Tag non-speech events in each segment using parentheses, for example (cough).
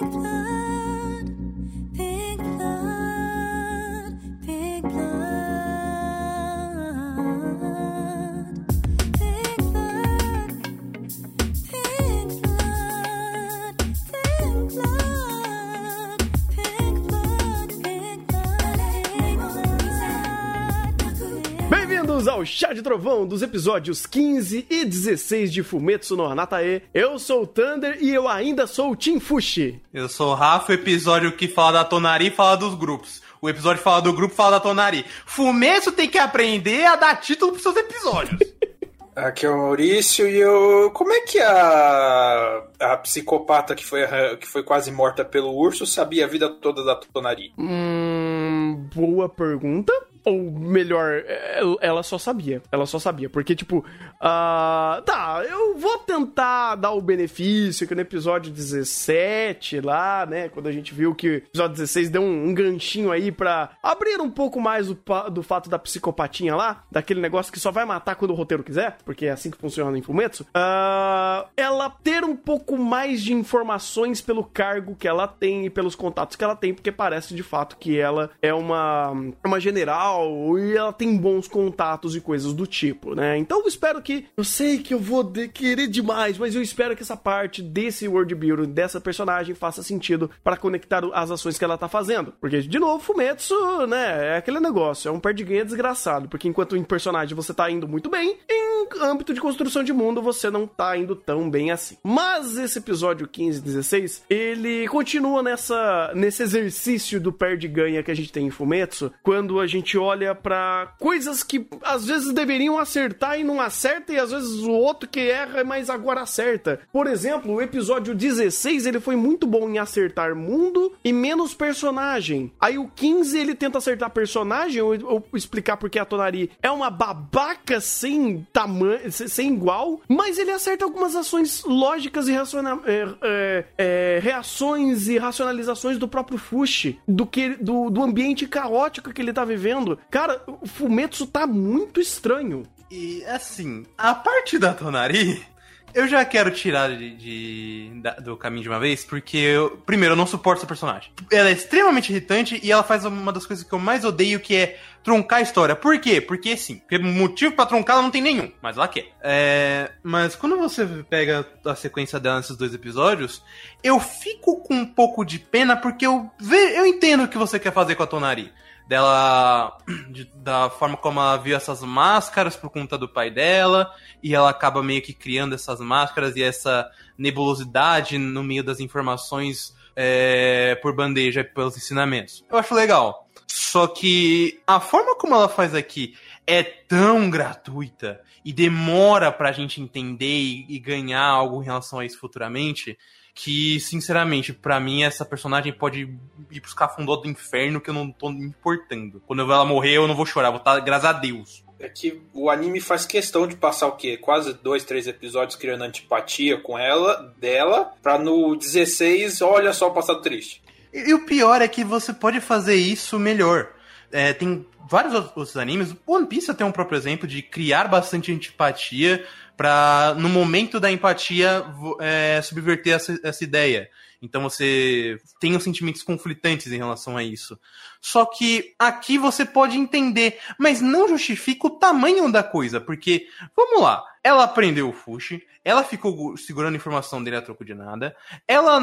Because ao Chá de Trovão dos episódios 15 e 16 de Fumetsu no Hanatae. Eu sou o Thunder e eu ainda sou o Team Fushi. Eu sou o Rafa, o episódio que fala da Tonari fala dos grupos. O episódio que fala do grupo fala da Tonari. Fumeço tem que aprender a dar título pros seus episódios. (laughs) Aqui é o Maurício e eu. Como é que a. a psicopata que foi, que foi quase morta pelo urso sabia a vida toda da Tonari? Hum, boa pergunta. Ou melhor, é, ela só sabia. Ela só sabia. Porque, tipo, ah, tá, eu vou tentar dar o benefício que no episódio 17 lá, né? Quando a gente viu que o episódio 16 deu um, um ganchinho aí pra abrir um pouco mais o do fato da psicopatinha lá, daquele negócio que só vai matar quando o roteiro quiser, porque é assim que funciona em Fumetsu. ah, ela ter um pouco mais de informações pelo cargo que ela tem e pelos contatos que ela tem, porque parece de fato que ela é uma, uma general e ela tem bons contatos e coisas do tipo, né? Então eu espero que. Eu sei que eu vou de- querer demais, mas eu espero que essa parte desse world building, dessa personagem, faça sentido para conectar as ações que ela tá fazendo. Porque, de novo, Fumetsu, né? É aquele negócio, é um perde ganha desgraçado. Porque enquanto em personagem você tá indo muito bem, em âmbito de construção de mundo você não tá indo tão bem assim. Mas esse episódio 15 e 16, ele continua nessa, nesse exercício do perde-ganha que a gente tem em Fumetsu, quando a gente olha pra coisas que às vezes deveriam acertar e não acerta, e às vezes o outro que erra, mas agora acerta. Por exemplo, o episódio 16, ele foi muito bom em acertar mundo e menos personagem. Aí o 15, ele tenta acertar personagem, ou, ou explicar porque a Tonari é uma babaca sem tamanho, sem igual, mas ele acerta algumas ações lógicas e raciona- é, é, é, reações e racionalizações do próprio Fushi, do, que, do, do ambiente caótico que ele tá vivendo. Cara, o Fumetsu tá muito estranho. E assim, a parte da Tonari, eu já quero tirar de, de- da- do caminho de uma vez, porque eu, primeiro, eu não suporto essa personagem. Ela é extremamente irritante e ela faz uma das coisas que eu mais odeio, que é truncar a história. Por quê? Porque sim, porque motivo pra truncar ela não tem nenhum, mas ela quer. É, mas quando você pega a sequência dela nesses dois episódios, eu fico com um pouco de pena, porque eu, ve, eu entendo o que você quer fazer com a Tonari dela de- da forma como ela viu essas máscaras por conta do pai dela e ela acaba meio que criando essas máscaras e essa nebulosidade no meio das informações é, por bandeja pelos ensinamentos. Eu acho legal. Só que a forma como ela faz aqui é tão gratuita e demora pra gente entender e, e ganhar algo em relação a isso futuramente que, sinceramente, pra mim essa personagem pode ir pros cafundó do inferno que eu não tô me importando. Quando ela morrer, eu não vou chorar, vou estar, graças a Deus. É que o anime faz questão de passar o quê? Quase dois, três episódios criando antipatia com ela, dela, pra no 16, olha só o passado triste. E, e o pior é que você pode fazer isso melhor. É, tem vários outros outros animes, One Piece tem um próprio exemplo de criar bastante antipatia pra, no momento da empatia, é, subverter essa, essa ideia. Então você tem os sentimentos conflitantes em relação a isso. Só que aqui você pode entender, mas não justifica o tamanho da coisa, porque, vamos lá, ela aprendeu o Fushi, ela ficou segurando a informação dele a troco de nada, ela,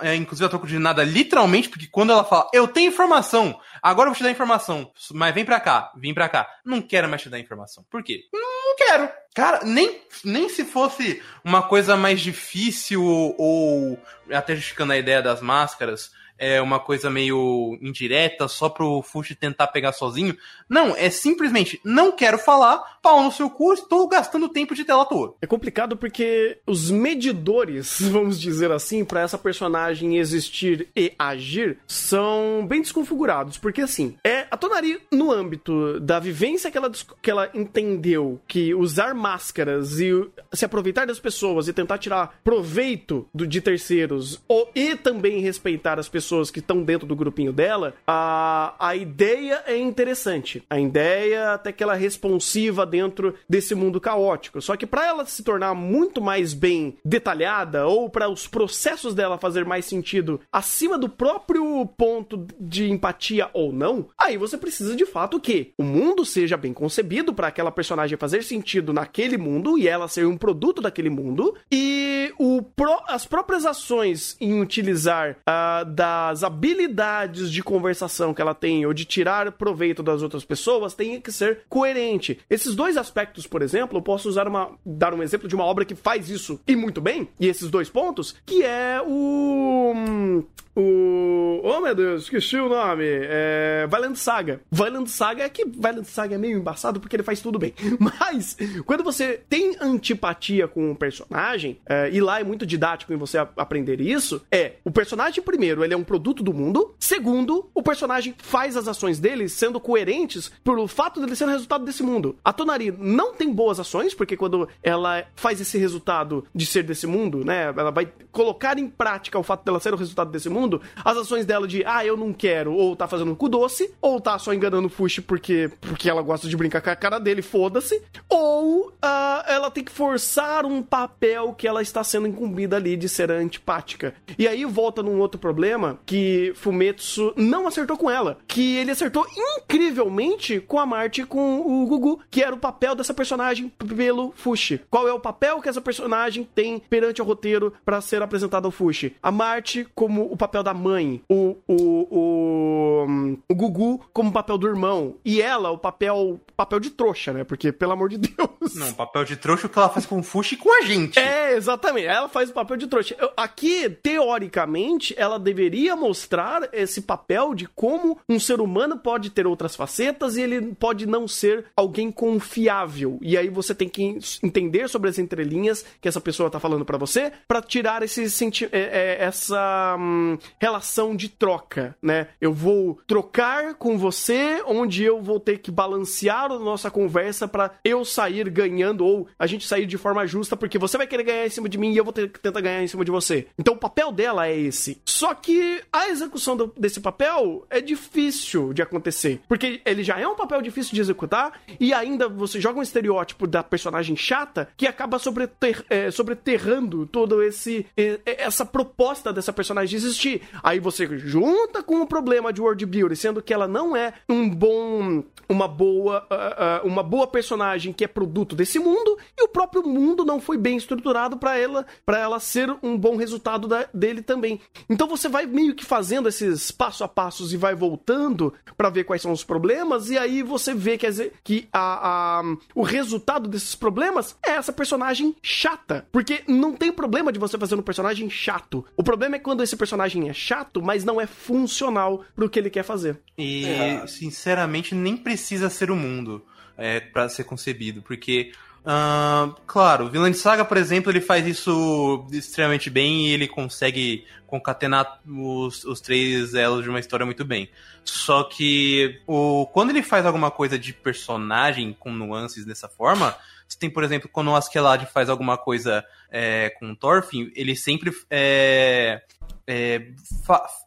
é, inclusive a troco de nada, literalmente, porque quando ela fala, eu tenho informação, agora eu vou te dar informação, mas vem pra cá, vem pra cá, não quero mais te dar informação. Por quê? Não quero. Cara, nem, nem se fosse uma coisa mais difícil ou até justificando a ideia das máscaras, é uma coisa meio indireta, só pro Fushi tentar pegar sozinho. Não, é simplesmente, não quero falar, pau no seu cu, estou gastando tempo de tela à toa. É complicado porque os medidores, (laughs) vamos dizer assim, pra essa personagem existir e agir são bem desconfigurados. Porque assim, é a Tonari, no âmbito da vivência que ela, que ela entendeu que usar máscaras e se aproveitar das pessoas e tentar tirar proveito do, de terceiros ou, e também respeitar as pessoas pessoas que estão dentro do grupinho dela, a, a ideia é interessante. A ideia até que ela é responsiva dentro desse mundo caótico. Só que para ela se tornar muito mais bem detalhada ou para os processos dela fazer mais sentido acima do próprio ponto de empatia ou não, aí você precisa de fato que o mundo seja bem concebido para aquela personagem fazer sentido naquele mundo e ela ser um produto daquele mundo e o pró- as próprias ações em utilizar ah, das habilidades de conversação que ela tem ou de tirar proveito das outras pessoas tem que ser coerente. Esses dois aspectos, por exemplo, eu posso usar uma dar um exemplo de uma obra que faz isso e muito bem, e esses dois pontos, que é o o. Oh meu Deus, esqueci o nome. É. Violent Saga. Violent Saga é que. Violent Saga é meio embaçado porque ele faz tudo bem. (laughs) Mas, quando você tem antipatia com um personagem, é, e lá é muito didático em você aprender isso, é o personagem, primeiro, ele é um produto do mundo. Segundo, o personagem faz as ações dele sendo coerentes pelo fato dele ser o resultado desse mundo. A Tonari não tem boas ações, porque quando ela faz esse resultado de ser desse mundo, né? Ela vai colocar em prática o fato dela ser o resultado desse mundo, as ações dela de, ah, eu não quero, ou tá fazendo cu doce, ou tá só enganando o Fushi porque, porque ela gosta de brincar com a cara dele, foda-se, ou ah, ela tem que forçar um papel que ela está sendo incumbida ali de ser antipática. E aí volta num outro problema que Fumetsu não acertou com ela, que ele acertou incrivelmente com a Marte com o Gugu, que era o papel dessa personagem pelo Fushi. Qual é o papel que essa personagem tem perante o roteiro para ser apresentado ao Fushi? A Marte como o papel da mãe, o, o, o, o Gugu como papel do irmão, e ela o papel papel de trouxa, né? Porque, pelo amor de Deus. Não, papel de trouxa é o que ela faz com o Fushi e com a gente. É, exatamente. Ela faz o papel de trouxa. Eu- Aqui, teoricamente, ela deveria mostrar esse papel de como um ser humano pode ter outras facetas e ele pode não ser alguém confiável. E aí você tem que entender sobre as entrelinhas que essa pessoa tá falando pra você pra tirar esse senti é, é, essa hum, relação de troca, né? Eu vou trocar com você, onde eu vou ter que balancear a nossa conversa pra eu sair ganhando ou a gente sair de forma justa, porque você vai querer ganhar em cima de mim e eu vou ter que tentar ganhar em cima de você. Então o papel dela é esse. Só que a execução do- desse papel é difícil de acontecer, porque ele já é um papel difícil de executar e ainda você joga um estereótipo da personagem chata que acaba sobreter, é, sobreterrando todo esse é, essa proposta dessa personagem existir. Aí você junta com o problema de world building, sendo que ela não é um bom uma boa ah, ah, uma boa personagem que é produto desse mundo e o próprio mundo não foi bem estruturado para ela para ela ser um bom resultado da- dele também. Então você vai meio que fazendo esses passo a passos e vai voltando para ver quais são os problemas e aí você vê quer dizer, que a, a- o resultado desses problemas é essa personagem chata, porque não tem problema de você fazer um personagem chato. O problema é quando esse personagem é chato, mas não é funcional pro que ele quer fazer. E, É. sinceramente, nem precisa ser o mundo é, para ser concebido, porque, ah, claro, o Vinland Saga, por exemplo, ele faz isso extremamente bem e ele consegue concatenar os, os três elos de uma história muito bem. Só que o, quando ele faz alguma coisa de personagem com nuances dessa forma, você tem, por exemplo, quando o Askeladd faz alguma coisa é, com o Thorfinn, ele sempre é, é,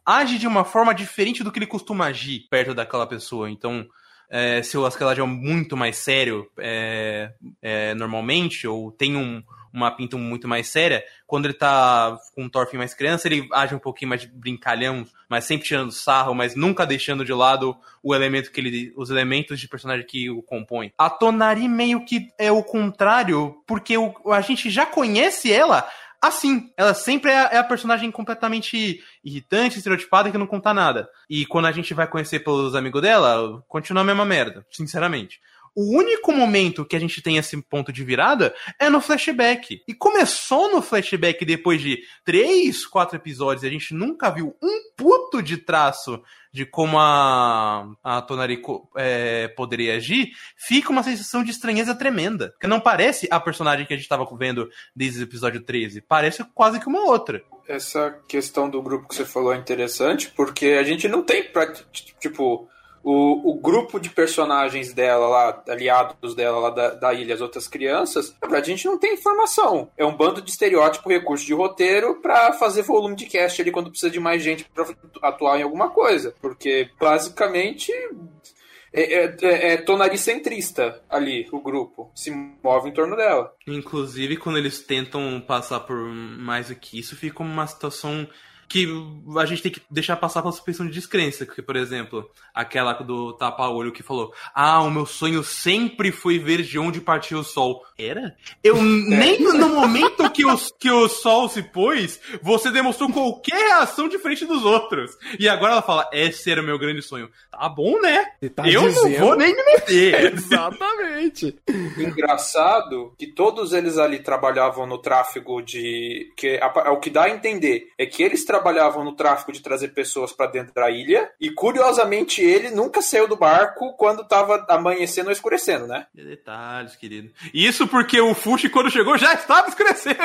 age de uma forma diferente do que ele costuma agir perto daquela pessoa. Então, é, se o Askeladd é muito mais sério é, é, normalmente, ou tem um- uma pinta muito mais séria, quando ele tá com o Thorfinn mais criança, ele age um pouquinho mais brincalhão, mas sempre tirando sarro, mas nunca deixando de lado o elemento que ele, os elementos de personagem que o compõem. A Tonari meio que é o contrário, porque o- a gente já conhece ela assim. Ela sempre é a, é a personagem completamente irritante, estereotipada, que não conta nada. E quando a gente vai conhecer pelos amigos dela, continua a mesma merda, sinceramente. O único momento que a gente tem esse ponto de virada é no flashback. E começou no flashback depois de três, quatro episódios e a gente nunca viu um puto de traço de como a, a Tonari é, poderia agir, fica uma sensação de estranheza tremenda. Porque não parece a personagem que a gente tava vendo desde o episódio 13. Parece quase que uma outra. Essa questão do grupo que você falou é interessante, porque a gente não tem, pra- tipo, o, o grupo de personagens dela lá, aliados dela lá da, da ilha, as outras crianças, a gente não tem informação. É um bando de estereótipo, recurso de roteiro pra fazer volume de cast ali quando precisa de mais gente pra atuar em alguma coisa. Porque basicamente é, é, é, é tonari centrista ali, o grupo. Se move em torno dela. Inclusive, quando eles tentam passar por mais do que isso, fica uma situação que a gente tem que deixar passar pela suspensão de descrença. Porque, por exemplo, aquela do tapa-olho que falou: Ah, o meu sonho sempre foi ver de onde partiu o sol. Era? Eu (laughs) nem no momento que o, que o sol se pôs, você demonstrou qualquer reação diferente dos outros. E agora ela fala: Esse era o meu grande sonho. Tá bom, né? Tá Eu não dizendo- vou nem me meter. (laughs) (laughs) Exatamente. Engraçado que todos eles ali trabalhavam no tráfego de. que a- é o que dá a entender é que eles trabalhavam no tráfico de trazer pessoas pra dentro da ilha e curiosamente ele nunca saiu do barco quando tava amanhecendo ou escurecendo, né? Detalhes, querido. Isso porque o Fushi, quando chegou, já estava escurecendo.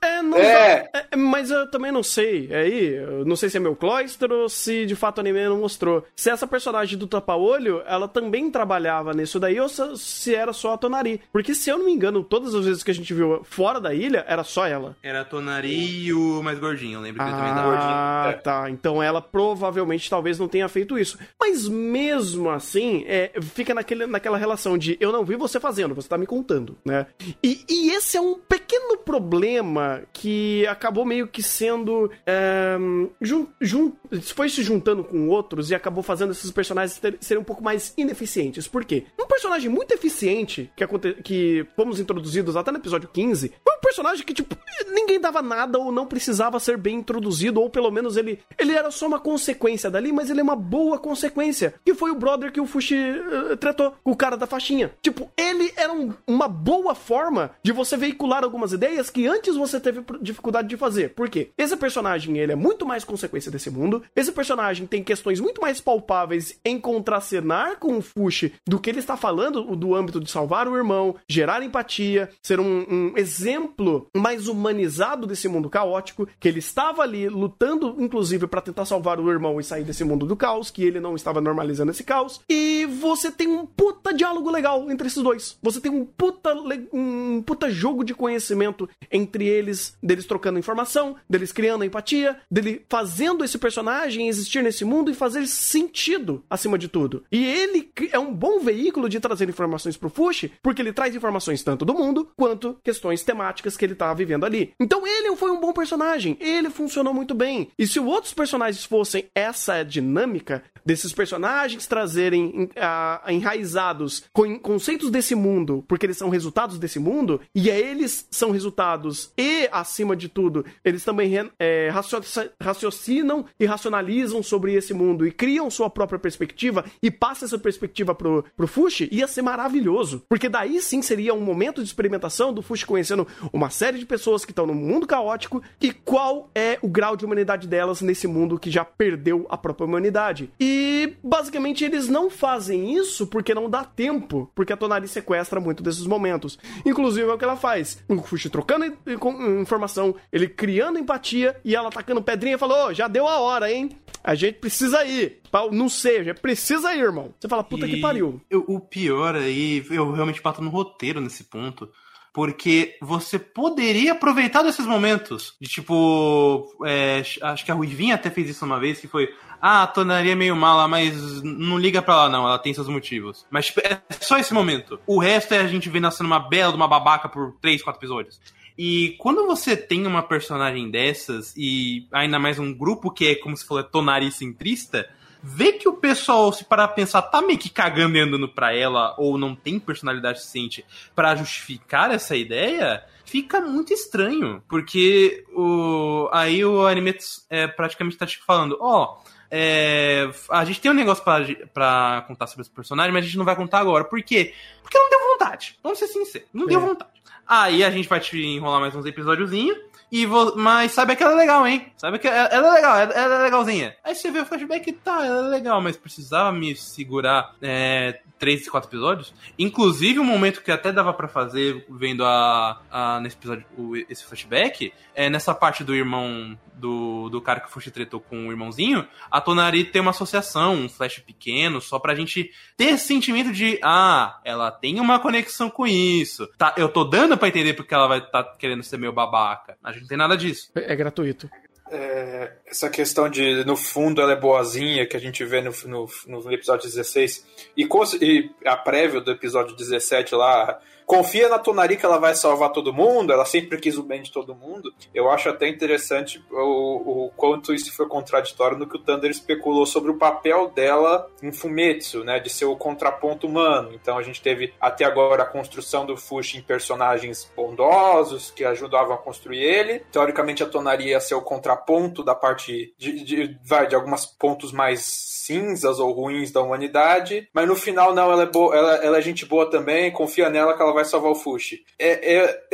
É, não É. É, mas eu também não sei. Aí, eu não sei se é meu cloistro ou se de fato o anime não mostrou. Se essa personagem do tapa-olho, ela também trabalhava nisso daí ou se, se era só a Tonari. Porque se eu não me engano, todas as vezes que a gente viu fora da ilha, era só ela. Era a Tonari e o mais gordinho, eu lembro que ele também Ah, tá. Então ela provavelmente talvez não tenha feito isso. Mas mesmo assim, é, fica naquele, naquela relação de eu não vi você fazendo, você tá me contando, né? E, e esse é um pequeno problema que acabou meio que sendo. É, jun, jun- foi se juntando com outros e acabou fazendo esses personagens ter- serem um pouco mais ineficientes. Por quê? Um personagem muito eficiente que, aconte, que fomos introduzidos até no episódio 15 foi um personagem que, tipo, ninguém dava nada ou não precisava ser bem introduzido, ou pelo menos ele, ele era só uma consequência dali, mas ele é uma boa consequência. Que foi o brother que o Fushi eh, tratou, o cara da faixinha. Tipo, ele era um- uma boa forma de você veicular algumas ideias que antes você teve dificuldade de fazer. Por quê? Esse personagem, ele é muito mais consequência desse mundo. Esse personagem tem questões muito mais palpáveis em contracenar com o Fushi do que ele está falando do âmbito de salvar o irmão, gerar empatia, ser um, um exemplo mais humanizado desse mundo caótico, que ele estava ali lutando, inclusive, para tentar salvar o irmão e sair desse mundo do caos, que ele não estava normalizando esse caos. E você tem um puta diálogo legal entre esses dois. Você tem um puta, um puta jogo de conhecimento entre eles, deles trocando informação, deles criando empatia, dele fazendo esse personagem existir nesse mundo e fazer sentido acima de tudo. E ele é um bom veículo de trazer informações pro Fushi, porque ele traz informações tanto do mundo quanto questões temáticas que ele tá vivendo ali. Então ele foi um bom personagem, ele funcionou muito bem. E se outros personagens fossem essa dinâmica desses personagens trazerem em- ah, enraizados com conceitos desse mundo, porque eles são resultados desse mundo, e é eles são resultados e, acima de tudo, eles também é, racio- raciocinam e racionalizam sobre esse mundo e criam sua própria perspectiva e passam essa perspectiva pro, pro Fushi, ia ser maravilhoso. Porque daí sim seria um momento de experimentação do Fushi conhecendo uma série de pessoas que estão no mundo caótico e qual é o grau de humanidade delas nesse mundo que já perdeu a própria humanidade. E basicamente eles não fazem isso porque não dá tempo, porque a Tonari sequestra muito desses momentos. Inclusive é o que ela faz. O Fushi trocando in- in- informação, ele criando empatia e ela tacando pedrinha e falou: "Ô, já deu a hora, hein? A gente precisa ir. Não sei, a gente precisa ir, irmão. Você fala, puta que E pariu. eu- o pior aí, eu realmente bato no roteiro nesse ponto. Porque você poderia aproveitar desses momentos. De tipo. é, acho que a Ruivinha até fez isso uma vez, que foi. Ah, a Tonaria é meio mala, mas não liga pra ela, não. Ela tem seus motivos. Mas tipo, é só esse momento. O resto é a gente vendo ela sendo uma bela de uma babaca por 3, 4 episódios. E quando você tem uma personagem dessas, e ainda mais um grupo que é, como se falou, é tonari centrista, ver que o pessoal, se parar pra pensar, tá meio que cagando e andando pra ela, ou não tem personalidade suficiente pra justificar essa ideia, fica muito estranho. Porque o, aí o anime é, praticamente tá te falando, ó. é, a gente tem um negócio pra, pra contar sobre esse personagem, mas a gente não vai contar agora. Por quê? Porque não deu vontade. Vamos ser sinceros. Não deu É. vontade. Aí a gente vai te enrolar mais uns episódiozinhos. E mas sabe que ela é legal, hein? Sabe que ela ela é legal, ela, ela é legalzinha. Aí você vê o flashback, tá, ela é legal, mas precisava me segurar é, três, quatro episódios. Inclusive, um momento que até dava pra fazer vendo a, a- nesse episódio o- esse flashback, é nessa parte do irmão do, do cara que o Fushi tretou com o irmãozinho, a Tonari tem uma associação, um flash pequeno, só pra gente ter esse sentimento de, ah, ela tem uma conexão com isso. Tá, eu tô dando pra entender porque ela vai estar querendo ser meio babaca. A gente não tem nada disso. É, é gratuito. É, essa questão de, no fundo, ela é boazinha, que a gente vê no, no, no episódio 16, e, e a prévia do episódio 17 lá, confia na Tonari que ela vai salvar todo mundo, ela sempre quis o bem de todo mundo. Eu acho até interessante o, o quanto isso foi contraditório no que o Thunder especulou sobre o papel dela em Fumetsu, né, de ser o contraponto humano. Então a gente teve até agora a construção do Fushi em personagens bondosos que ajudavam a construir ele. Teoricamente a Tonari ia ser o contraponto da parte de, de, vai, de alguns pontos mais cinzas ou ruins da humanidade, mas no final não, ela é boa, ela, ela é gente boa também, confia nela que ela vai salvar o Fushi. É, é...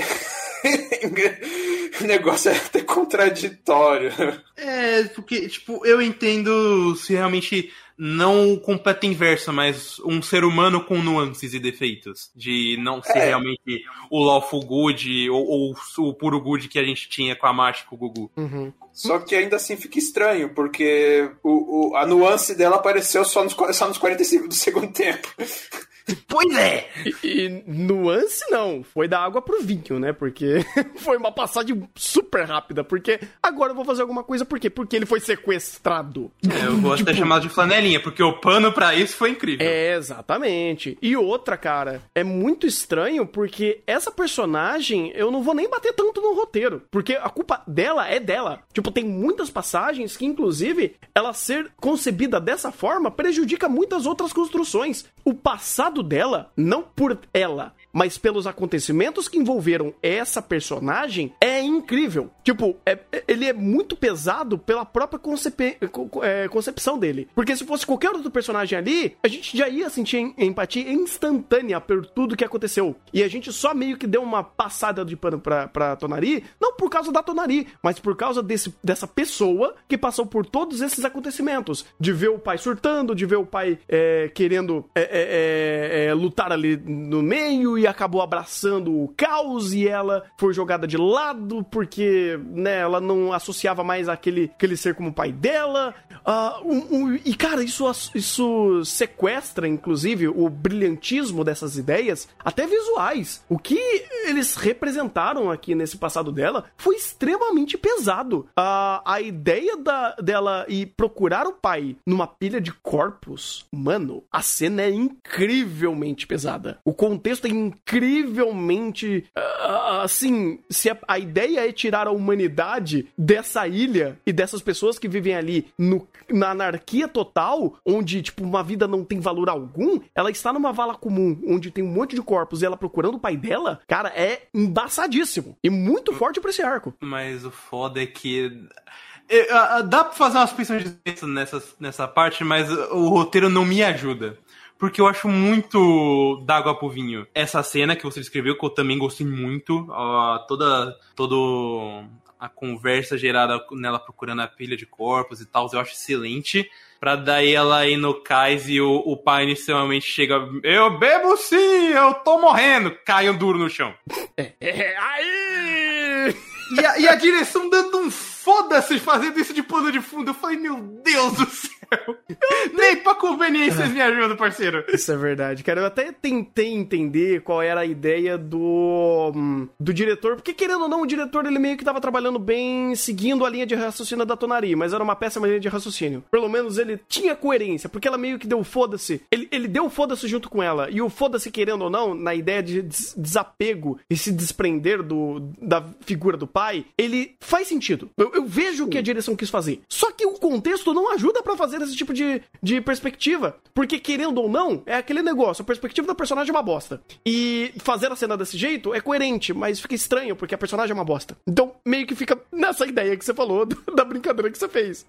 (laughs) o negócio é até contraditório. É, porque, tipo, eu entendo se realmente não o completo inverso, mas um ser humano com nuances e defeitos. De não ser É. realmente o lawful good ou, ou o puro good que a gente tinha com a Marcha e com o Gugu. Uhum. Só que ainda assim fica estranho, porque o, o- a nuance dela apareceu só nos, só nos 45 do segundo tempo. Pois é! E, e nuance não, foi da água pro vinho, né? Porque (laughs) foi uma passagem super rápida. Porque agora eu vou fazer alguma coisa, por quê? Porque ele foi sequestrado. É, eu vou até chamar de flanelinha, porque o pano pra isso foi incrível. É, exatamente. E outra, cara, é muito estranho porque essa personagem, eu não vou nem bater tanto no roteiro. Porque a culpa dela é dela. Tipo, tem muitas passagens que, inclusive, ela ser concebida dessa forma prejudica muitas outras construções. O passado dela, não por ela, mas pelos acontecimentos que envolveram essa personagem, é incrível. Tipo, é- é- ele é muito pesado pela própria concepe- co- co- é, concepção dele. Porque se fosse qualquer outro personagem ali, a gente já ia sentir em- empatia instantânea por tudo que aconteceu. E a gente só meio que deu uma passada de pano pra, pra Tonari, não por causa da Tonari, mas por causa desse, dessa pessoa que passou por todos esses acontecimentos. De ver o pai surtando, de ver o pai é, querendo é, é, lutar ali no meio e acabou abraçando o caos e ela foi jogada de lado porque né, ela não associava mais aquele, aquele ser como pai dela. Ah, um- um- e cara, isso, isso sequestra, inclusive, o brilhantismo dessas ideias, até visuais. O que eles representaram aqui nesse passado dela foi extremamente pesado. Ah, a ideia da, dela ir procurar o pai numa pilha de corpos, mano, a cena é incrivelmente pesada. O contexto é incrivelmente. ah, assim, se a, a ideia é tirar a humanidade dessa ilha e dessas pessoas que vivem ali no- na anarquia total, onde, tipo, uma vida não tem valor algum, ela está numa vala comum, onde tem um monte de corpos e ela procurando o pai dela, cara, é embaçadíssimo. E muito forte pra esse arco. Mas o foda é que. é, ah, dá pra fazer umas pensões de nessa, nessa parte, mas o roteiro não me ajuda. Porque eu acho muito d'água pro vinho. Essa cena que você descreveu, que eu também gostei muito. ó, toda. Todo. A conversa gerada nela procurando a pilha de corpos e tal, eu acho excelente. Pra daí ela ir no cais e o, o pai inicialmente chega. Eu bebo sim, eu tô morrendo. Cai um duro no chão. É, aí! E a, e a direção dando um foda-se fazendo isso de pano de fundo. Eu falei, meu Deus do céu. (laughs) Nem pra conveniências me ajudam, parceiro. Isso é verdade, cara. Eu até tentei entender qual era a ideia do hum, do diretor, porque querendo ou não, o diretor ele meio que tava trabalhando bem seguindo a linha de raciocínio da Tonari, mas era uma péssima linha de raciocínio. Pelo menos ele tinha coerência, porque ela meio que deu foda-se. Ele, ele deu foda-se junto com ela. E o foda-se, querendo ou não, na ideia de des- desapego e se desprender do, da figura do pai, ele faz sentido. Eu, eu vejo o que a direção quis fazer. Só que o contexto não ajuda pra fazer esse tipo de, de perspectiva. Porque, querendo ou não, é aquele negócio. A perspectiva da personagem é uma bosta. E fazer a cena desse jeito é coerente, mas fica estranho, porque a personagem é uma bosta. Então, meio que fica nessa ideia que você falou, (laughs) da brincadeira que você fez.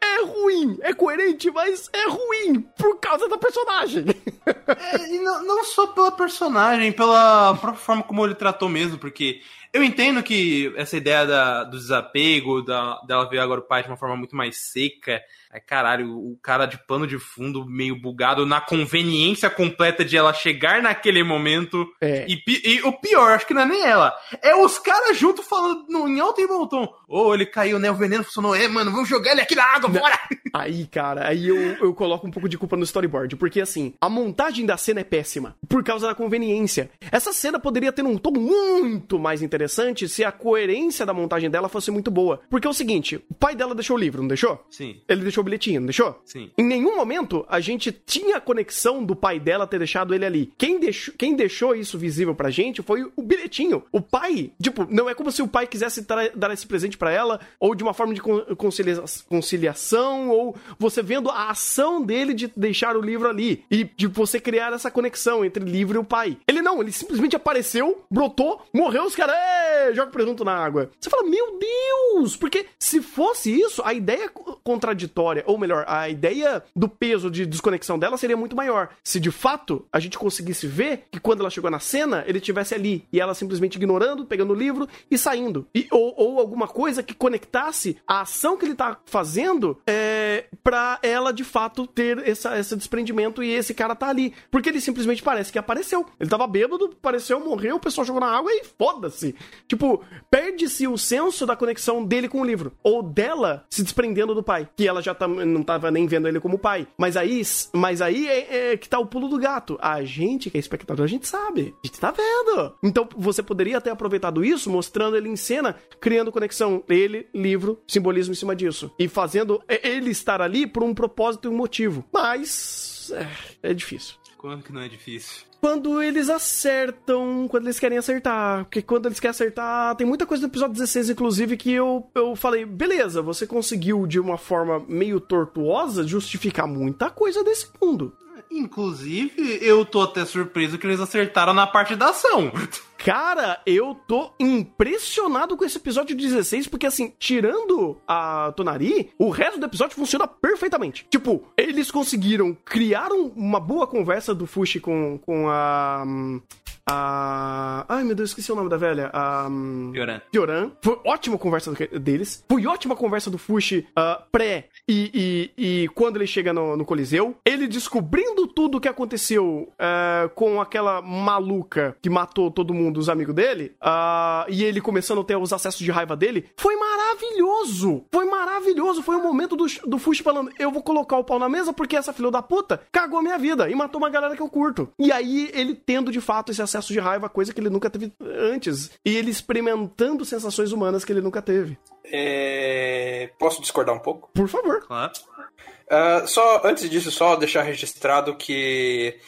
É é ruim. É coerente, mas é ruim por causa da personagem. É, e não, não só pela personagem, pela própria forma como ele tratou mesmo, porque eu entendo que essa ideia da, do desapego, da, dela ver agora o pai de uma forma muito mais seca. É, caralho, o cara de pano de fundo meio bugado na conveniência completa de ela chegar naquele momento. É. E, e o pior, acho que não é nem ela. É os caras junto falando no, em alto e bom tom. Ô, ele caiu, né? O veneno funcionou. É, mano, vamos jogar ele aqui na água, bora! (laughs) Aí, cara, aí eu, eu coloco um pouco de culpa no storyboard, porque assim, a montagem da cena é péssima, por causa da conveniência. Essa cena poderia ter um tom muito mais interessante se a coerência da montagem dela fosse muito boa. Porque é o seguinte, o pai dela deixou o livro, não deixou? Sim, Ele deixou o bilhetinho, não deixou? sim. Em nenhum momento a gente tinha a conexão do pai dela ter deixado ele ali. Quem deixou, quem deixou isso visível pra gente foi o bilhetinho. O pai, tipo, não é como se o pai quisesse dar esse presente pra ela, ou de uma forma de con- concilia- conciliação, ou você vendo a ação dele de deixar o livro ali. E de você criar essa conexão entre livro e o pai. Ele não, ele simplesmente apareceu, brotou, morreu, os caras, "Ê, joga presunto na água. Você fala, meu Deus! Porque se fosse isso, a ideia co- contraditória, ou melhor, a ideia do peso de desconexão dela seria muito maior. Se de fato a gente conseguisse ver que quando ela chegou na cena, ele estivesse ali e ela simplesmente ignorando, pegando o livro e saindo. E, ou, ou alguma coisa que conectasse a ação que ele tá fazendo é, pra ela de fato ter essa, esse desprendimento e esse cara tá ali. Porque ele simplesmente parece que apareceu. Ele tava bêbado, apareceu, morreu, o pessoal jogou na água e foda-se. Tipo, perde-se o senso da conexão dele com o livro. Ou dela se desprendendo do pai. Que ela já tá- não tava nem vendo ele como pai. Mas aí, mas aí é, é que tá o pulo do gato. A gente, que é espectador, a gente sabe. A gente tá vendo. Então você poderia ter aproveitado isso, mostrando ele em cena, criando conexão. Ele, livro, simbolismo em cima disso. E fazendo ele estar ali por um propósito e um motivo. Mas. É, é difícil. Quando que não é difícil? Quando eles acertam, quando eles querem acertar. Porque quando eles querem acertar, tem muita coisa no episódio 16, inclusive, que eu, eu falei, beleza, você conseguiu de uma forma meio tortuosa justificar muita coisa desse mundo. Inclusive, eu tô até surpreso que eles acertaram na parte da ação. Cara, eu tô impressionado com esse episódio 16, porque assim, tirando a Tonari, o resto do episódio funciona perfeitamente. Tipo, eles conseguiram criar um- uma boa conversa do Fushi com, com a. hum, A. Ai meu Deus, esqueci o nome da velha. A. hum, Yoran. Yoran. Foi ótima conversa deles. Foi ótima conversa do Fushi ah, pré e, e, e quando ele chega no, no Coliseu. Ele descobrindo tudo o que aconteceu ah, com aquela maluca que matou todo mundo, os amigos dele. ah, e ele começando a ter os acessos de raiva dele. Foi maravilhoso. Foi maravilhoso. Foi o momento do, do Fushi falando: Eu vou colocar o pau na mesa porque essa filha da puta cagou a minha vida e matou uma galera que eu curto. E aí ele tendo de fato esse acesso de raiva, coisa que ele nunca teve antes. E ele experimentando sensações humanas que ele nunca teve. É, Posso discordar um pouco? Por favor. Claro. Ah, só antes disso, só deixar registrado que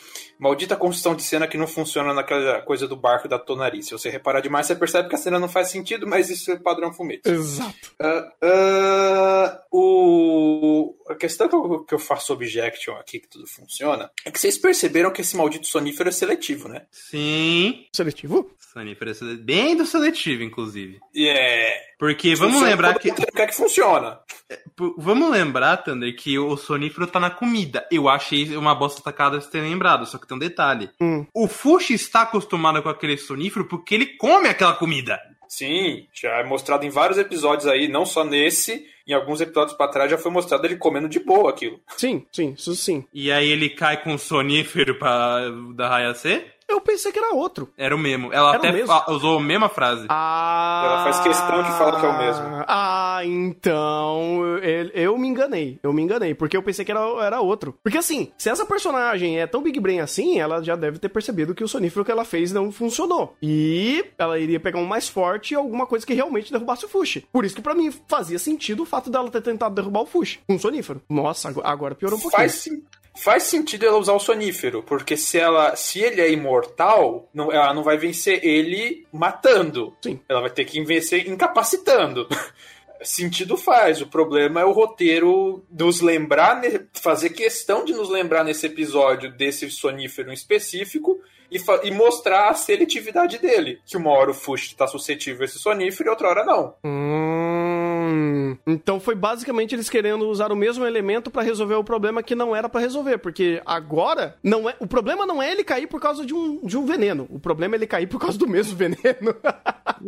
maldita construção de cena que não funciona naquela coisa do barco da Tonari. Se você reparar demais, você percebe que a cena não faz sentido, mas isso é padrão fumete. Exato. Ah, ah, o... A questão que eu, que eu faço objection aqui, que tudo funciona, é que vocês perceberam que esse maldito sonífero é seletivo, né? Sim. Seletivo? Sonífero é sele- bem do seletivo, inclusive. É. Porque vamos funciona lembrar que. quer que funciona. P- Vamos lembrar, Thunder, que o sonífero tá na comida. Eu achei uma bosta tacada de ter lembrado, só que tem um detalhe. Hum. O Fushi está acostumado com aquele sonífero porque ele come aquela comida. Sim, já é mostrado em vários episódios aí, não só nesse, em alguns episódios pra trás já foi mostrado ele comendo de boa aquilo. Sim, sim, isso sim. E aí ele cai com o sonífero pra, da Hayase. Eu pensei que era outro. Era o mesmo. Ela Era o até mesmo? fa- usou a mesma frase. Ah. Ela faz questão de falar que é o mesmo. Ah, então. Eu, eu me enganei. Eu me enganei. Porque eu pensei que era, era outro. Porque assim, se essa personagem é tão Big Brain assim, ela já deve ter percebido que o sonífero que ela fez não funcionou. E ela iria pegar um mais forte e alguma coisa que realmente derrubasse o Fushi. Por isso que pra mim fazia sentido o fato dela ter tentado derrubar o Fushi. Um sonífero. Nossa, agora- piorou um pouquinho. Faz, faz sentido ela usar o sonífero, porque se ela se ele é imortal, não- ela não vai vencer ele matando. Sim. Ela vai ter que vencer incapacitando. (laughs) Sentido faz. O problema é o roteiro nos lembrar, fazer questão de nos lembrar nesse episódio desse sonífero específico e, e mostrar a seletividade dele. Que uma hora o Fush está suscetível a esse sonífero e outra hora não. Hum, Então, foi basicamente eles querendo usar o mesmo elemento pra resolver o problema que não era pra resolver, porque agora não é, o problema não é ele cair por causa de um, de um veneno, o problema é ele cair por causa do mesmo (laughs) veneno.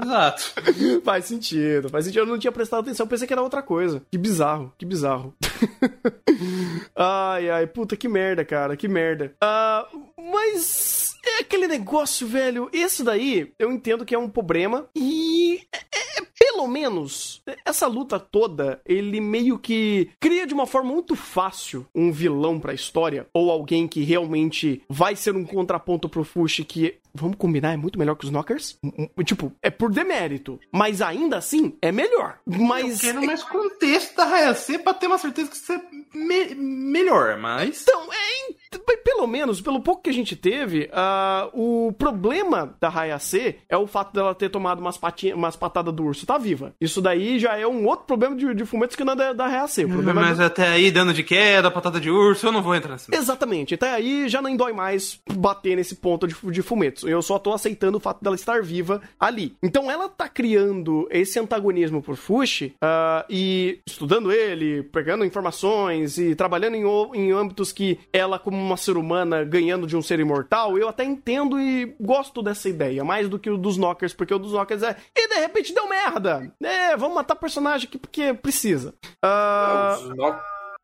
Exato. (laughs) faz sentido, faz sentido. Eu não tinha prestado atenção, pensei que era outra coisa. Que bizarro, que bizarro. (laughs) ai, ai, puta, que merda, cara, que merda. Ah, mas é aquele negócio, velho. Esse daí eu entendo que é um problema e é- é- pelo menos essa luta toda ele meio que cria de uma forma muito fácil um vilão pra história ou alguém que realmente vai ser um contraponto pro Fushi que vamos combinar é muito melhor que os Knockers. Tipo, é por demérito, mas ainda assim é melhor. Mas Eu quero mais contexto da Hayase pra ter uma certeza que é me- melhor, mas. Então, é, pelo menos, pelo pouco que a gente teve, ah, o problema da Hayase é o fato dela ter tomado umas, patinha, umas patadas do urso. Tá viva. Isso daí já é um outro problema de, de fumetos que não é da, da Hayase. O problema é Mas do- até aí, dano de queda, patada de urso, eu não vou entrar nesse. Exatamente. Até aí já nem dói mais bater nesse ponto de, de fumetos. Eu só tô aceitando o fato dela estar viva ali. Então ela tá criando esse antagonismo por Fushi ah, e estudando ele, pegando informações e trabalhando em, em âmbitos que ela, como uma ser humana, ganhando de um ser imortal, eu até entendo e gosto dessa ideia, mais do que o dos Knockers, porque o dos Knockers é. E de repente deu merda! É, vamos matar personagem aqui porque precisa. Ah, Os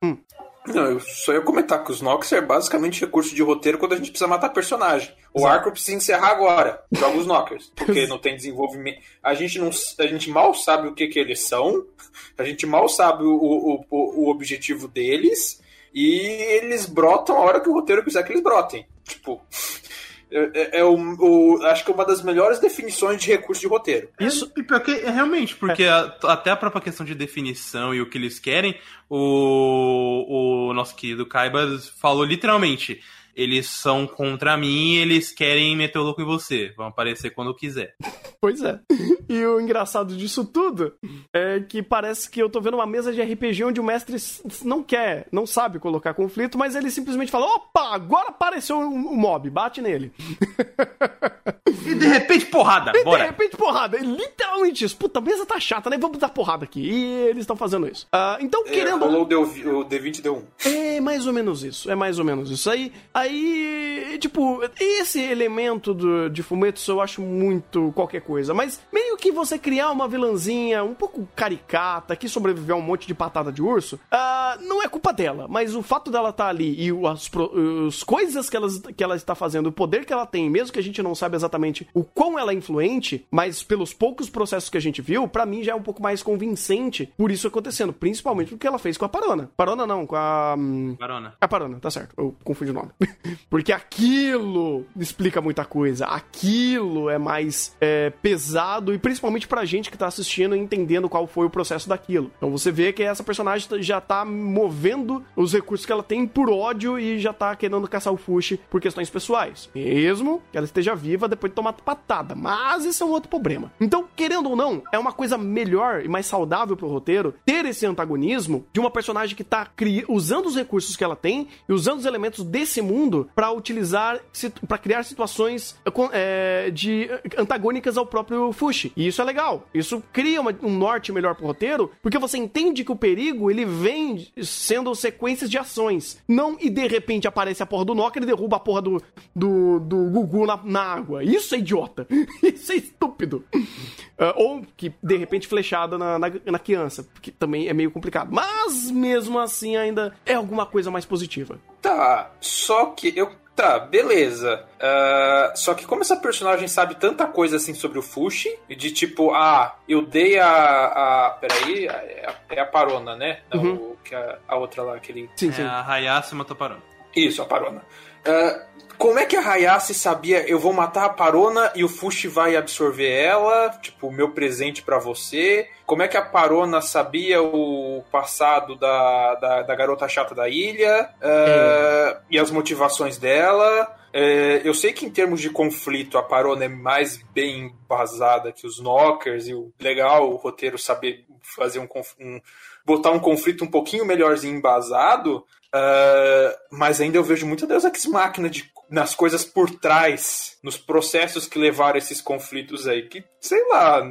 No- Não, eu só ia comentar que os Nox é basicamente recurso de roteiro quando a gente precisa matar personagem. O arco precisa encerrar agora. Joga os Knockers. (laughs) Porque não tem desenvolvimento. A gente, não, a gente mal sabe o que, que eles são. A gente mal sabe o, o, o, o objetivo deles. E eles brotam a hora que o roteiro quiser que eles brotem. Tipo. É, é- é o, o- acho que é uma das melhores definições de recurso de roteiro. Isso- É, pior que, é, realmente, porque a- até a própria questão de definição e o que eles querem, o, o nosso querido Kaiba falou literalmente. Eles são contra mim, eles querem meter o louco em você. Vão aparecer quando quiser. Pois é. (laughs) E o engraçado disso tudo é que parece que eu tô vendo uma mesa de RPG onde o mestre não quer, não sabe colocar conflito, mas ele simplesmente fala: opa, agora apareceu o um, mob, bate nele. (laughs) E de repente, porrada! E de Bora! repente, porrada. É literalmente isso. Puta, a mesa tá chata, né? Vamos dar porrada aqui. E eles estão fazendo isso. Ah, então, É, querendo. rolou o D- o D20 deu um. É mais ou menos isso, é mais ou menos isso. Aí, aí tipo, esse elemento do, de Fumetsu eu acho muito qualquer coisa, mas meio que você criar uma vilãzinha um pouco caricata que sobreviveu a um monte de patada de urso, ah, não é culpa dela, mas o fato dela estar ali e as, as coisas que ela, que ela está fazendo, o poder que ela tem, mesmo que a gente não saiba exatamente o quão ela é influente, mas pelos poucos processos que a gente viu, pra mim já é um pouco mais convincente por isso acontecendo, principalmente porque ela fez com a Parona. Parona não, com a. hum, Barona. a Parona, tá certo. Eu confundi o nome. (laughs) Porque aquilo explica muita coisa. Aquilo é mais é, pesado e principalmente pra gente que tá assistindo e entendendo qual foi o processo daquilo. Então você vê que essa personagem já tá movendo os recursos que ela tem por ódio e já tá querendo caçar o Fushi por questões pessoais. Mesmo que ela esteja viva depois de tomar patada. Mas esse é um outro problema. Então, querendo ou não, é uma coisa melhor e mais saudável pro roteiro ter esse antagonismo de uma personagem que tá cri- usando os recursos que ela tem e usando os elementos desse mundo pra utilizar, para criar situações eh, de eh, antagônicas ao próprio Fushi. E isso é legal. Isso cria uma- um norte melhor pro roteiro, porque você entende que o perigo ele vem sendo sequências de ações. Não e de repente aparece a porra do Nokia e derruba a porra do, do, do Gugu na, na água. Isso é idiota. (laughs) Isso é estúpido. Ah, ou que de repente flechada na, na, na criança, que também é meio complicado. Mas mesmo assim ainda é alguma coisa mais positiva. Tá, só que eu. Tá, beleza. Ah, só que como essa personagem sabe tanta coisa assim sobre o Fushi, de tipo, ah, eu dei a. a peraí, é a, é a Parona, né? Não, Uhum. o que a, a outra lá, aquele. Sim, sim. É, a Hayase matou Barona. Isso, a Parona. Ah, como é que a Hayase sabia, eu vou matar a Parona e o Fushi vai absorver ela, tipo, meu presente pra você? Como é que a Parona sabia o passado da, da, da garota chata da ilha? Ah, E as motivações dela? É, eu sei que em termos de conflito a Parona é mais bem embasada que os Knockers e o legal o roteiro saber fazer um, um botar um conflito um pouquinho melhorzinho embasado, ah, mas ainda eu vejo muita Deus Ex Máquina de, nas coisas por trás, nos processos que levaram esses conflitos aí, que, sei lá,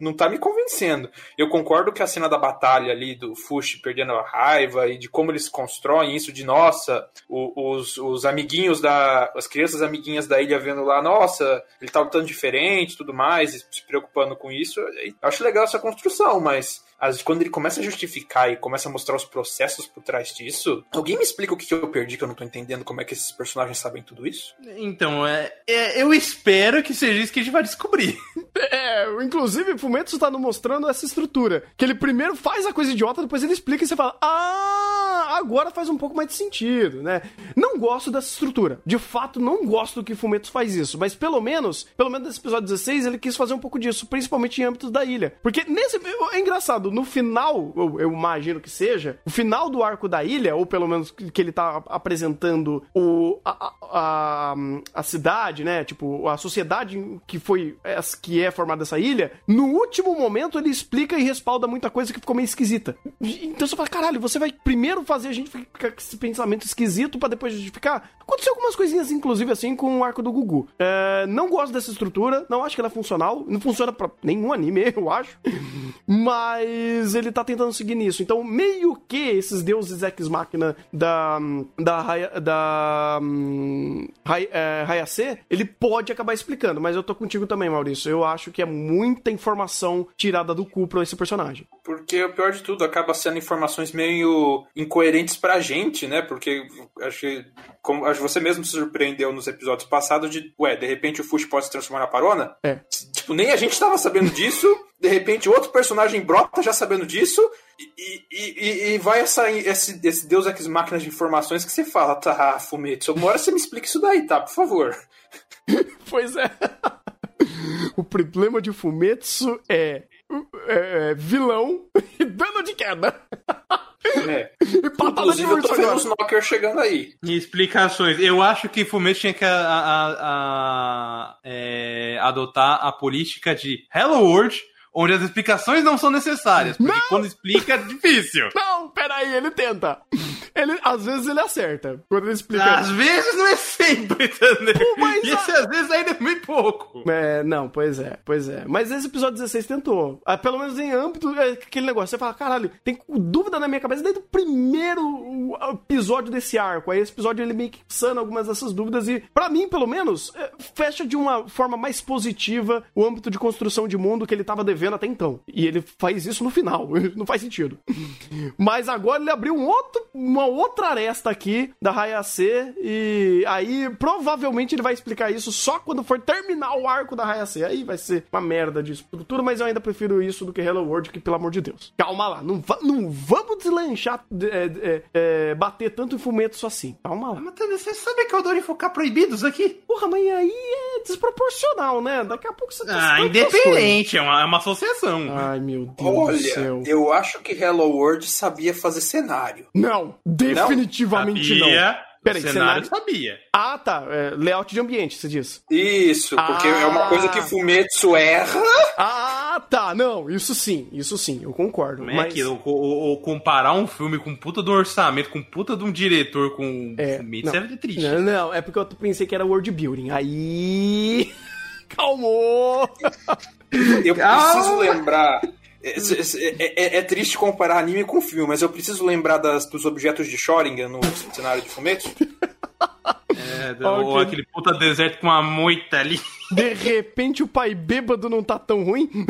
não tá me convencendo. Eu concordo que a cena da batalha ali do Fush perdendo a raiva e de como eles constroem isso de nossa, os, os amiguinhos da. as crianças amiguinhas da ilha vendo lá, nossa, ele tá lutando diferente tudo mais, se preocupando com isso. Eu acho legal essa construção, mas. As- quando ele começa a justificar e começa a mostrar os processos por trás disso, alguém me explica o que que eu perdi, que eu não tô entendendo como é que esses personagens sabem tudo isso? Então, é, é, eu espero que seja isso que a gente vai descobrir. (laughs) É, inclusive, o Fumetsu tá nos mostrando essa estrutura. Que ele primeiro faz a coisa idiota, depois ele explica e você fala, ah, agora faz um pouco mais de sentido, né? Não gosto dessa estrutura. De fato, não gosto que o Fumetsu faz isso. Mas pelo menos, pelo menos nesse episódio 16, ele quis fazer um pouco disso, principalmente em âmbitos da ilha. Porque nesse. É engraçado, no final, eu, eu imagino que seja, o final do arco da ilha, ou pelo menos que ele tá apresentando o, a, a, a, cidade, né? Tipo, a sociedade que foi. que é formada essa ilha, no último momento ele explica e respalda muita coisa que ficou meio esquisita. Então você fala, caralho, você vai primeiro fazer a gente ficar com esse pensamento esquisito pra depois justificar? Aconteceu algumas coisinhas, inclusive, assim, com o arco do Gugu. É, não gosto dessa estrutura, não acho que ela é funcional, não funciona pra nenhum anime, (laughs) eu acho. Mas ele tá tentando seguir nisso. Então, meio que esses deuses ex-máquina da. da. Da. hum, Rai- é, Hayase, ele pode acabar explicando, mas eu tô contigo também, Maurício. Eu acho que é muita informação tirada do cu pra esse personagem. Porque o pior de tudo acaba sendo informações meio incoerentes pra gente, né? Porque acho que, como, acho que você mesmo se surpreendeu nos episódios passados de, ué, de repente o Fush pode se transformar na Parona? É. Tipo, nem a gente tava sabendo disso, de repente outro personagem brota já sabendo disso, e, e, e- e vai essa, esse, esse Deus Ex Máquinas de informações que você fala, tá, Fumetsu, uma hora você me explica isso daí, tá? Por favor. (laughs) Pois é. o problema de Fumetsu é, é vilão e dano de queda. É. (laughs) E patada de urso tô vendo agora. os Knockers chegando aí. E explicações. Eu acho que Fumetsu tinha que a- a- a- é, adotar a política de Hello World, onde as explicações não são necessárias. Porque Não! quando explica é difícil. (laughs) Não, peraí, ele tenta. Ele, às vezes ele acerta. Quando ele explica. Às vezes não é sempre, entendeu? mas e esse às vezes ainda é bem pouco. É, não, pois é, pois é. Mas esse episódio 16 tentou. Ah, pelo menos em âmbito, é aquele negócio. Você fala, caralho, tem dúvida na minha cabeça desde o primeiro episódio desse arco. Aí esse episódio ele meio que sana algumas dessas dúvidas e, pra mim, pelo menos, é, fecha de uma forma mais positiva o âmbito de construção de mundo que ele tava devendo até então. E ele faz isso no final. (laughs) Não faz sentido. Mas agora ele abriu um outro, uma outra aresta aqui da Hayase e aí provavelmente ele vai explicar isso só quando for terminar o arco da Hayase. Aí vai ser uma merda de estrutura, mas eu ainda prefiro isso do que Hello World, que pelo amor de Deus. Calma lá, não, va- não vamos deslanchar, é, é, é, bater tanto em fumetos assim. Calma lá. Mas você sabe que eu adoro enfocar proibidos aqui? Porra, mas aí é desproporcional, né? Daqui a pouco você tá Ah, independente, é uma, é uma associação. Ai, meu Deus do Olha, céu. eu acho que Hello World sabia fazer cenário. Não, definitivamente não. Sabia, Peraí, o cenário cenário- sabia. Ah, tá. É, layout de ambiente, você diz. Isso, porque Ah. é uma coisa que Fumetsu erra. Ah, tá. Não, isso sim, isso sim, eu concordo. Como é mas que o, o- o- comparar um filme com puta do orçamento, com puta de um diretor com É, Fumetsu não. é triste. Não, não, é porque eu pensei que era world building. Aí. (laughs) Calmou! Eu preciso lembrar. É, é- é- é triste comparar anime com filme, mas eu preciso lembrar das- dos objetos de Shoringan no cenário de Fumetsu. É, (laughs) ou aquele puta deserto com uma moita ali. De repente o pai bêbado não tá tão ruim? (laughs)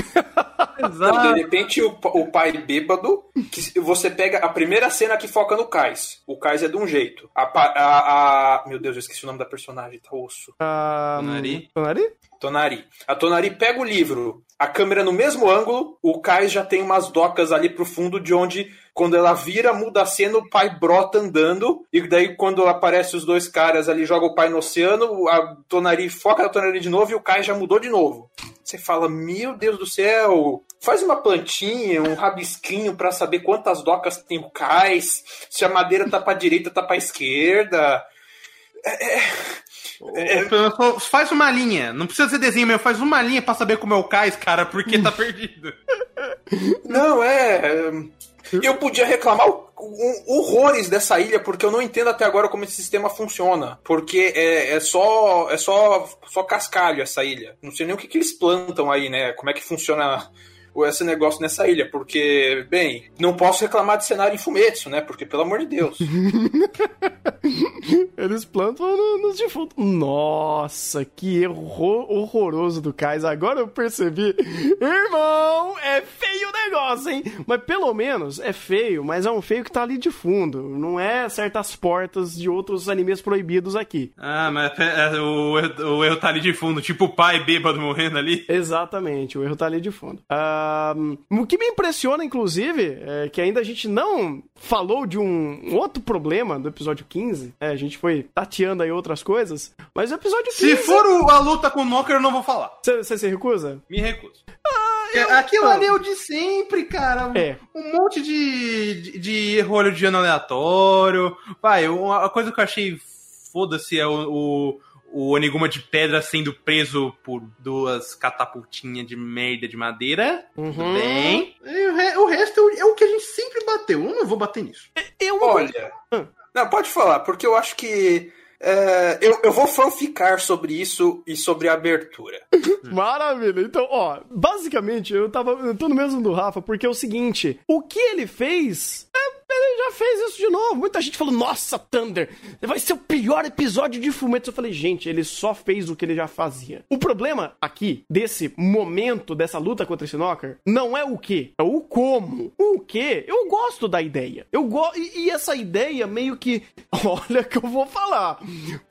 Então, de repente, o, o pai bêbado, que você pega a primeira cena que foca no Kais. O Kais é de um jeito. A, a- a- meu Deus, eu esqueci o nome da personagem, tá osso. Ah, Tonari? Tonari? Tonari. A Tonari pega o livro, a câmera no mesmo ângulo, o Kais já tem umas docas ali pro fundo de onde, quando ela vira, muda a cena, o pai brota andando, e daí quando aparece os dois caras ali, joga o pai no oceano, a Tonari foca na Tonari de novo e o Kais já mudou de novo. Você fala, meu Deus do céu, faz uma plantinha, um rabisquinho pra saber quantas docas tem o Kais, se a madeira tá pra direita, tá pra esquerda. É, só Faz uma linha. Não precisa ser desenho mesmo, faz uma linha pra saber como é o cais, cara, porque tá (laughs) perdido. Não, é. Eu podia reclamar horrores dessa ilha, porque eu não entendo até agora como esse sistema funciona. Porque é, é só. É só, só cascalho essa ilha. Não sei nem o que, que eles plantam aí, né? Como é que funciona esse negócio nessa ilha, porque, bem, não posso reclamar de cenário em Fumetsu, né? Porque, pelo amor de Deus. (laughs) Eles plantam no- nos defuntos. Nossa, que erro horroroso do Kais. Agora eu percebi. Irmão, é feio o negócio, hein? Mas pelo menos é feio, mas é um feio que tá ali de fundo. Não é certas portas de outros animes proibidos aqui. Ah, mas é, o, erro- o erro tá ali de fundo, tipo o pai bêbado morrendo ali. Exatamente, o erro tá ali de fundo. Ahn, o que me impressiona, inclusive, é que ainda a gente não falou de um outro problema do episódio 15. É, a gente foi tateando aí outras coisas, mas o episódio 15... Se for o- a luta com o Knocker, eu não vou falar. Você se recusa? Me recuso. Porque Aquilo ali é o de sempre, cara. É. Um monte de, de, de erro olho de ano aleatório. Vai, uma a coisa que eu achei foda-se é o, o, o Oniguma de pedra sendo preso por duas catapultinhas de merda de madeira. Uhum. Tudo bem. E o, re- o resto é o, é o que a gente sempre bateu. Eu não vou bater nisso. Eu Olha. Não, pode falar, porque eu acho que. é, eu, eu vou fanficar sobre isso e sobre a abertura. (laughs) Maravilha. Então, ó, basicamente, eu tava. Eu tô no mesmo do Rafa, porque é o seguinte: o que ele fez. é, ele já fez isso de novo. Muita gente falou, nossa, Thunder, vai ser o pior episódio de Fumetsu. Eu falei, gente, ele só fez o que ele já fazia. O problema aqui, desse momento, dessa luta contra esse Knocker, não é o que, é o como. O que, eu gosto da ideia. Eu gosto. E, e essa ideia meio que. (laughs) Olha que eu vou falar.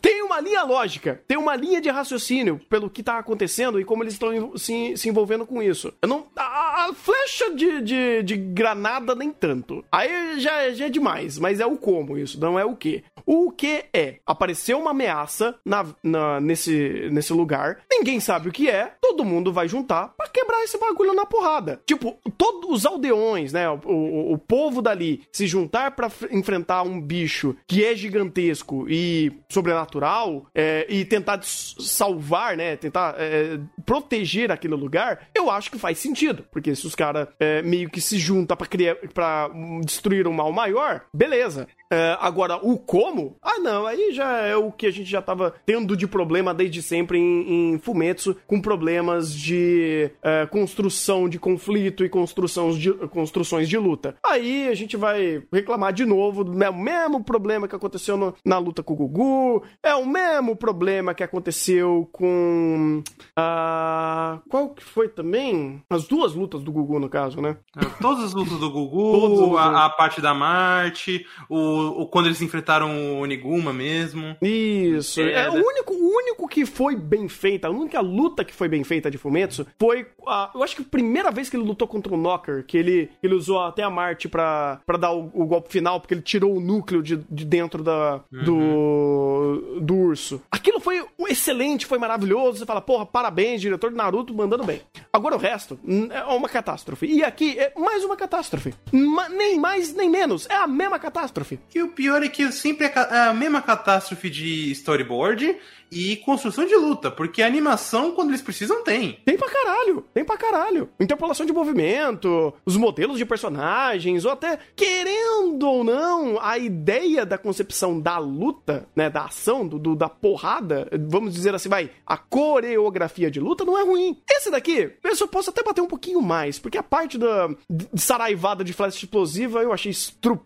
Tem uma linha lógica, tem uma linha de raciocínio pelo que tá acontecendo e como eles estão se, se envolvendo com isso. Eu não. A, a flecha de, de, de granada, nem tanto. Aí já, já é demais, mas é o como isso, não é o que. O que é? Apareceu uma ameaça na, na- nesse, nesse lugar, ninguém sabe o que é, todo mundo vai juntar pra quebrar esse bagulho na porrada. Tipo, todos os aldeões, né? O, o, o povo dali se juntar pra f- enfrentar um bicho que é gigantesco e sobrenatural é, e tentar salvar, né? Tentar é, proteger aquele lugar, eu acho que faz sentido. Porque se os caras é, meio que se juntam pra, criar, pra hum, destruir um mal maior, beleza. É, agora, o como? Ah, não, aí já é o que a gente já tava tendo de problema desde sempre em, em Fumetsu, com problemas de é, construção de conflito e construção de, construções de luta. Aí a gente vai reclamar de novo do me- mesmo problema que aconteceu no- na luta com o Gugu, é o mesmo problema que aconteceu com. ah, qual que foi também? As duas lutas do Gugu, no caso, né? Todas as lutas do Gugu, a, a parte da Marte, o, o- quando eles enfrentaram o Oniguma mesmo. Isso. É, É, o, né? único, o único que foi bem feita, a única luta que foi bem feita de Fumetsu foi. A, eu acho que a primeira vez que ele lutou contra o Knocker, que ele, ele usou até a Marte pra, pra dar o, o golpe final, porque ele tirou o núcleo de, de dentro da, do, do urso. Aquilo foi excelente, foi maravilhoso. Você fala, porra, parabéns, diretor de Naruto, mandando bem. Agora o resto é uma catástrofe. E aqui é mais uma catástrofe. Ma- nem mais nem menos. É a mesma catástrofe. E o pior é que sempre é ca- é a mesma catástrofe de storyboard e construção de luta, porque a animação, quando eles precisam, tem. Tem pra caralho, tem pra caralho. Interpolação de movimento, os modelos de personagens, ou até, querendo ou não, a ideia da concepção da luta, né, da ação, do, do- da porrada, vamos dizer assim, vai, a coreografia de luta não é ruim. Esse daqui, eu só posso até bater um pouquinho mais, porque a parte da de saraivada de flecha explosiva eu achei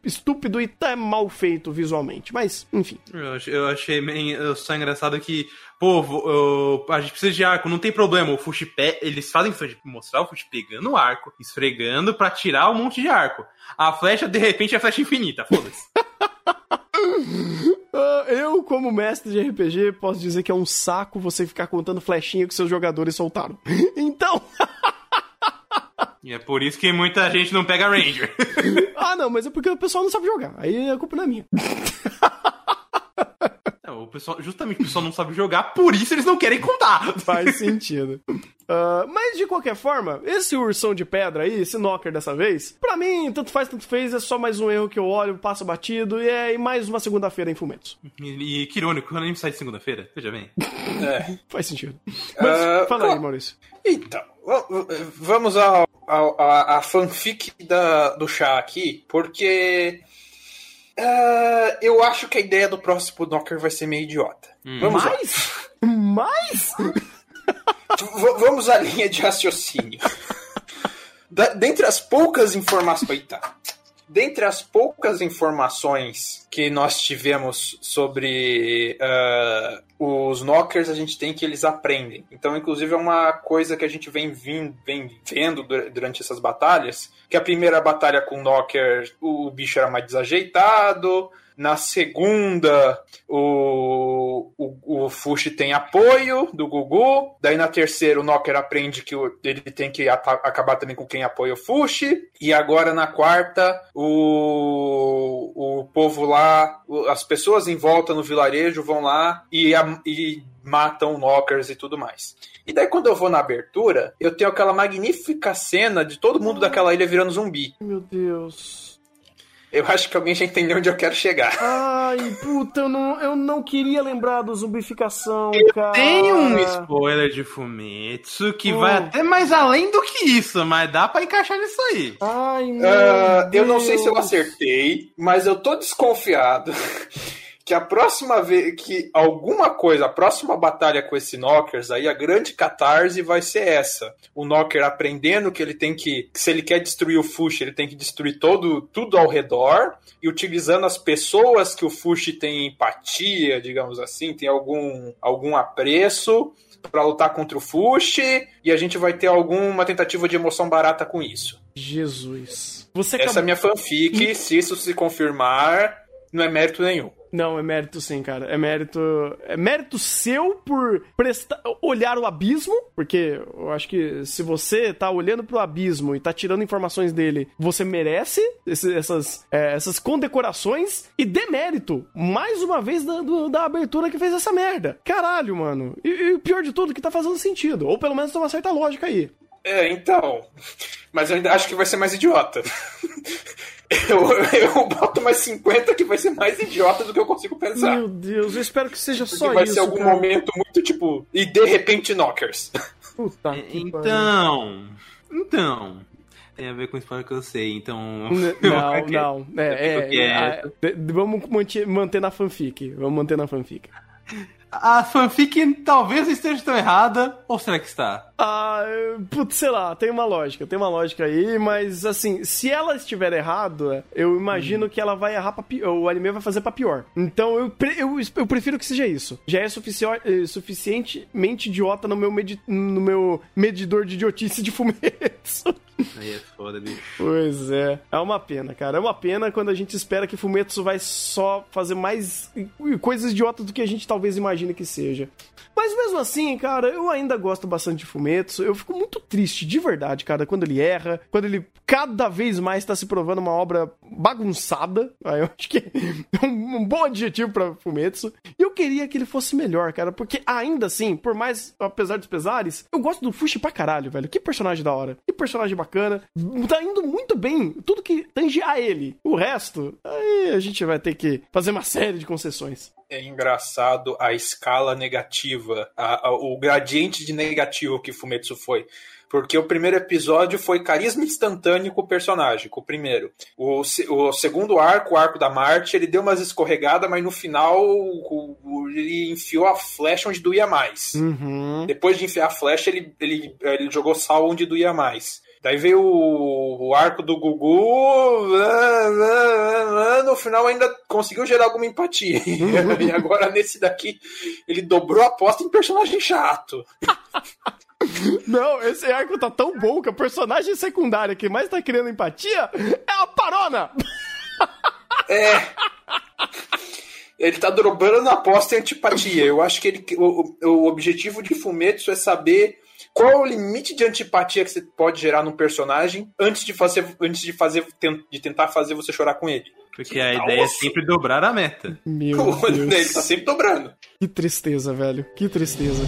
estúpido e até mal feito visualmente, mas, enfim. Eu, eu achei bem, eu só engraçado que, pô, vo- eu- a gente precisa de arco, não tem problema. O Fushi pé, eles fazem isso de mostrar o Fushi pegando o arco, esfregando pra tirar um monte de arco. A flecha, de repente, é flecha infinita, foda-se. (laughs) Ah, eu, como mestre de RPG, posso dizer que é um saco você ficar contando flechinha que seus jogadores soltaram. (laughs) Então. e é por isso que muita gente não pega Ranger. (laughs) ah, não, mas é porque o pessoal não sabe jogar. Aí a culpa não é minha. Pessoal, justamente o pessoal não sabe jogar, por isso eles não querem contar. (laughs) Faz sentido. Ah, mas de qualquer forma, esse ursão de pedra aí, esse knocker dessa vez, pra mim, tanto faz, tanto fez, é só mais um erro que eu olho, passo batido e é mais uma segunda-feira em Fumetsu. E, e que irônico, quando a gente sai de segunda-feira, veja bem. (laughs) É. Faz sentido. Mas Ah, fala aí, Maurício. Então, va- va- vamos ao, ao- à à fanfic da, do chá aqui, porque ah, eu acho que a ideia do próximo Knocker vai ser meio idiota. Vamos lá. Mais? Mais? V- vamos à linha de raciocínio. Da- dentre as poucas informações. Eita. Dentre as poucas informações que nós tivemos sobre ah, os knockers, a gente tem que eles aprendem. Então, inclusive, é uma coisa que a gente vem, vim- vem vendo dur- durante essas batalhas. Que a primeira batalha com o knocker, o bicho era mais desajeitado. Na segunda, o, o, o Fushi tem apoio do Gugu. Daí na terceira, o Knocker aprende que o- ele tem que acabar também com quem apoia o Fushi. E agora na quarta, o, o povo lá, as pessoas em volta no vilarejo vão lá e, a- e matam Knockers e tudo mais. E daí quando eu vou na abertura, eu tenho aquela magnífica cena de todo mundo daquela ilha virando zumbi. Meu Deus. Eu acho que alguém já entendeu onde eu quero chegar. Ai, puta, eu não, eu não queria lembrar do zumbificação, cara. Tem um spoiler de Fumetsu que vai Hum. até mais além do que isso, mas dá pra encaixar nisso aí. Ai, meu Ah, eu não sei se eu acertei, mas eu tô desconfiado que a próxima vez que alguma coisa, a próxima batalha com esse Knockers aí, a grande catarse vai ser essa. O Knocker aprendendo que ele tem que, que se ele quer destruir o Fush, ele tem que destruir todo, tudo ao redor e utilizando as pessoas que o Fush tem empatia, digamos assim, tem algum, algum apreço pra lutar contra o Fush e a gente vai ter alguma tentativa de emoção barata com isso. Jesus. Você Essa é acabou... minha fanfic, se isso se confirmar, não é mérito nenhum. Não, é mérito sim, cara. É mérito. É mérito seu por olhar o abismo, porque eu acho que se você tá olhando pro abismo e tá tirando informações dele, você merece esse- essas, é, essas condecorações e demérito, mais uma vez, da, do- da abertura que fez essa merda. Caralho, mano. E, e pior de tudo, que tá fazendo sentido. Ou pelo menos tem uma certa lógica aí. É, então. Mas eu ainda acho que vai ser mais idiota. (laughs) Eu, eu boto mais 50 que vai ser mais idiota do que eu consigo pensar. Meu Deus, eu espero que seja Porque só vai isso. ser algum cara. momento muito tipo. E de repente knockers. Puta que pariu. Então. Então. Tem a ver com o spoiler que eu sei, então. (laughs) Não, não. É, é, é, é, de- vamos manter, manter na fanfic. Vamos manter na fanfic. A fanfic talvez esteja tão errada, ou será que está? Ah, putz, sei lá, tem uma lógica, tem uma lógica aí, mas assim, se ela estiver errada, eu imagino que ela vai errar pra pior, o anime vai fazer pra pior. Então eu, eu, eu prefiro que seja isso. Já é sufici eh, suficientemente idiota no meu, medi- no meu medidor de idiotice de fumetos. Aí é foda, bicho. Pois é. É uma pena, cara. É uma pena quando a gente espera que Fumetsu vai só fazer mais coisas idiotas do que a gente talvez imagine que seja. Mas mesmo assim, cara, eu ainda gosto bastante de Fumetsu. Eu fico muito triste, de verdade, cara, quando ele erra, quando ele cada vez mais tá se provando uma obra bagunçada. Aí eu acho que (laughs) é um, bom adjetivo pra Fumetsu. E eu queria que ele fosse melhor, cara, porque ainda assim, por mais, apesar dos pesares, eu gosto do Fushi pra caralho, velho. Que personagem da hora. Que personagem bacana. Tá indo muito bem. Tudo que tange a ele. O resto, aí a gente vai ter que fazer uma série de concessões. É engraçado a escala negativa, a- a- o gradiente de negativo que Fumetsu foi. Porque o primeiro episódio foi carisma instantâneo com o personagem, com o primeiro. O, o segundo arco, o arco da Marte, ele deu umas escorregadas, mas no final o- o- ele enfiou a flecha onde doía mais. Uhum. Depois de enfiar a flecha, ele, ele, ele jogou sal onde doía mais. Daí veio o, o arco do Gugu, ah, ah, ah, no final ainda conseguiu gerar alguma empatia. (laughs) e agora nesse daqui, ele dobrou a aposta em personagem chato. (laughs) Não, esse arco tá tão bom que a personagem secundária que mais tá criando empatia é a Parona! É. Ele tá dobrando a aposta em antipatia. Eu acho que ele, o, o objetivo de Fumetsu é saber qual é o limite de antipatia que você pode gerar num personagem antes de fazer, antes de fazer, de tentar fazer você chorar com ele. Porque a Tá ideia é sempre dobrar a meta. Meu (laughs) ele Deus. tá sempre dobrando. Que tristeza, velho. Que tristeza.